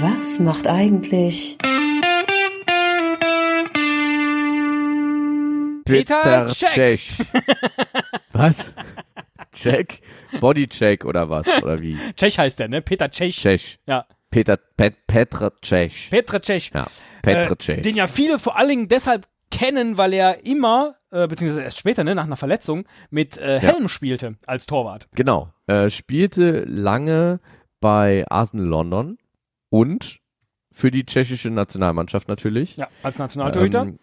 Was macht eigentlich Peter Check. Cech. Was? Check? Bodycheck oder was? Oder wie? Czech heißt der, ne? Peter Czech. Cech. Ja. Peter, Pet, Petra Cech. Petra Czech. Ja. Petra Äh, Cech. den ja viele vor allen Dingen deshalb kennen, weil er immer, äh, beziehungsweise erst später, ne, nach einer Verletzung, mit äh, Helm spielte als Torwart. Genau. Äh, spielte lange bei Arsenal London und für die tschechische Nationalmannschaft natürlich. Ja, als Nationaltorhüter. Ähm,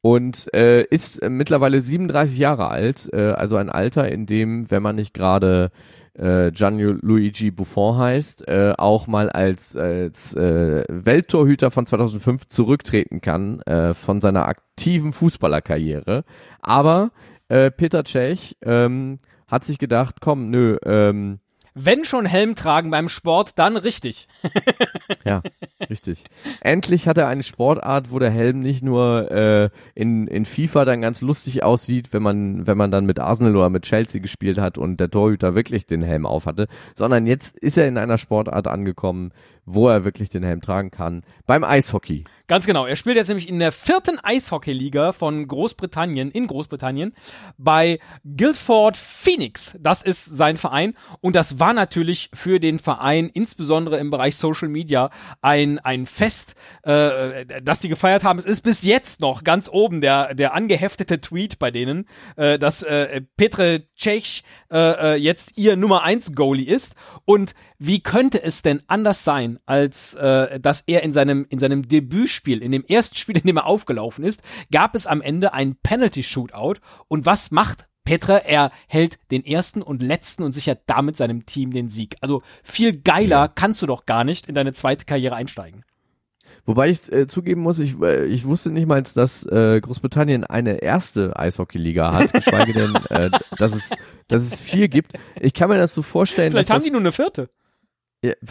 und äh, ist äh, mittlerweile 37 Jahre alt, äh, also ein Alter, in dem, wenn man nicht gerade äh, Gianluigi Buffon heißt, äh, auch mal als, als äh, Welttorhüter von 2005 zurücktreten kann äh, von seiner aktiven Fußballerkarriere. Aber äh, Peter Cech ähm, hat sich gedacht, komm, nö, ähm, Wenn schon Helm tragen beim Sport, dann richtig. Ja, richtig. Endlich hat er eine Sportart, wo der Helm nicht nur äh, in, in FIFA dann ganz lustig aussieht, wenn man, wenn man dann mit Arsenal oder mit Chelsea gespielt hat und der Torhüter wirklich den Helm aufhatte, sondern jetzt ist er in einer Sportart angekommen, wo er wirklich den Helm tragen kann. Beim Eishockey. Ganz genau. Er spielt jetzt nämlich in der vierten Eishockeyliga von Großbritannien, in Großbritannien, bei Guildford Phoenix. Das ist sein Verein. Und das war natürlich für den Verein, insbesondere im Bereich Social Media, ein, ein Fest, äh, das die gefeiert haben. Es ist bis jetzt noch ganz oben der, der angeheftete Tweet bei denen, äh, dass äh, Petre Cech äh, äh, jetzt ihr Nummer 1 Goalie ist. Und wie könnte es denn anders sein, als äh, dass er in seinem, in seinem Debütspiel, in dem ersten Spiel, in dem er aufgelaufen ist, gab es am Ende ein Penalty-Shootout. Und was macht Petre? Er hält den ersten und letzten und sichert damit seinem Team den Sieg. Also viel geiler kannst du doch gar nicht in deine zweite Karriere einsteigen. Wobei ich äh, zugeben muss, ich, äh, ich wusste nicht mal, dass äh, Großbritannien eine erste Eishockeyliga hat, geschweige denn, äh, dass, es, dass es vier gibt. Ich kann mir das so vorstellen, Vielleicht haben die nur eine vierte.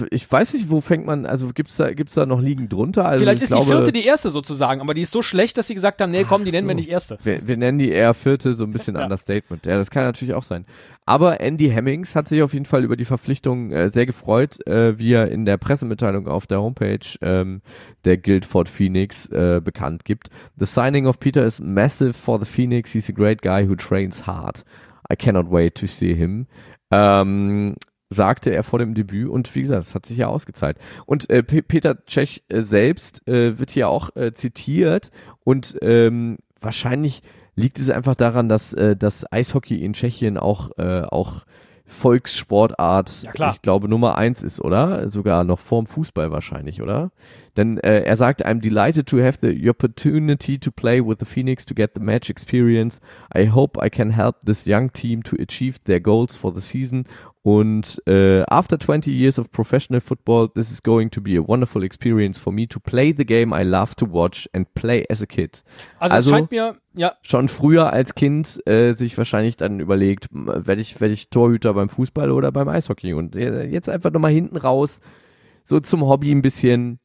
Ich weiß nicht, wo fängt man, also gibt's da, gibt's da noch Ligen drunter? Also Vielleicht ich ist glaube, die vierte die erste sozusagen, aber die ist so schlecht, dass sie gesagt haben, nee, komm, die nennen wir so. nicht erste. wir, wir nennen die eher vierte, so ein bisschen Ja. Understatement. Ja, das kann natürlich auch sein. Aber Andy Hemmings hat sich auf jeden Fall über die Verpflichtung äh, sehr gefreut, äh, wie er in der Pressemitteilung auf der Homepage ähm, der Guildford Phoenix äh, bekannt gibt. The signing of Peter is massive for the Phoenix. He's a great guy who trains hard. I cannot wait to see him. Ähm, sagte er vor dem Debüt und wie gesagt, es hat sich ja ausgezahlt. Und äh, Peter Cech äh, selbst äh, wird hier auch äh, zitiert und ähm, wahrscheinlich liegt es einfach daran, dass äh, das Eishockey in Tschechien auch äh, auch Volkssportart, Ja, ich glaube Nummer eins ist, oder? Sogar noch vorm Fußball wahrscheinlich, oder? Denn äh, er sagt, I'm delighted to have the opportunity to play with the Phoenix to get the match experience. I hope I can help this young team to achieve their goals for the season. Und äh, after 20 years of professional football, this is going to be a wonderful experience for me to play the game I love to watch and play as a kid. Also, Also- scheint mir, ja, Schon früher als Kind äh, sich wahrscheinlich dann überlegt, werde ich, werd ich Torhüter beim Fußball oder beim Eishockey? Und äh, jetzt einfach nochmal hinten raus, so zum Hobby ein bisschen,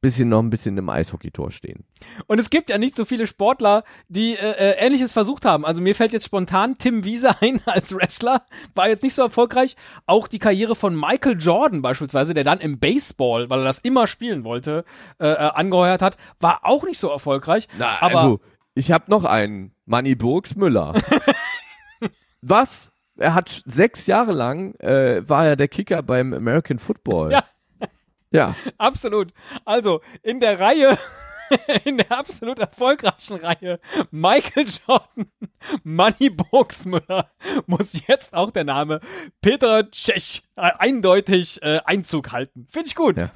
bisschen noch ein bisschen im Eishockeytor stehen. Und es gibt ja nicht so viele Sportler, die äh, äh, Ähnliches versucht haben. Also mir fällt jetzt spontan Tim Wiese ein als Wrestler, war jetzt nicht so erfolgreich. Auch die Karriere von Michael Jordan beispielsweise, der dann im Baseball, weil er das immer spielen wollte, äh, äh, angeheuert hat, war auch nicht so erfolgreich. Na, aber also, ich habe noch einen, Manny Burgs Müller. Was? Er hat sechs Jahre lang, äh, war er der Kicker beim American Football. Ja. Ja, absolut. Also in der Reihe, in der absolut erfolgreichen Reihe, Michael Jordan, Manny Burgsmüller, muss jetzt auch der Name Peter Cech äh, eindeutig äh, Einzug halten. Finde ich gut. Ja.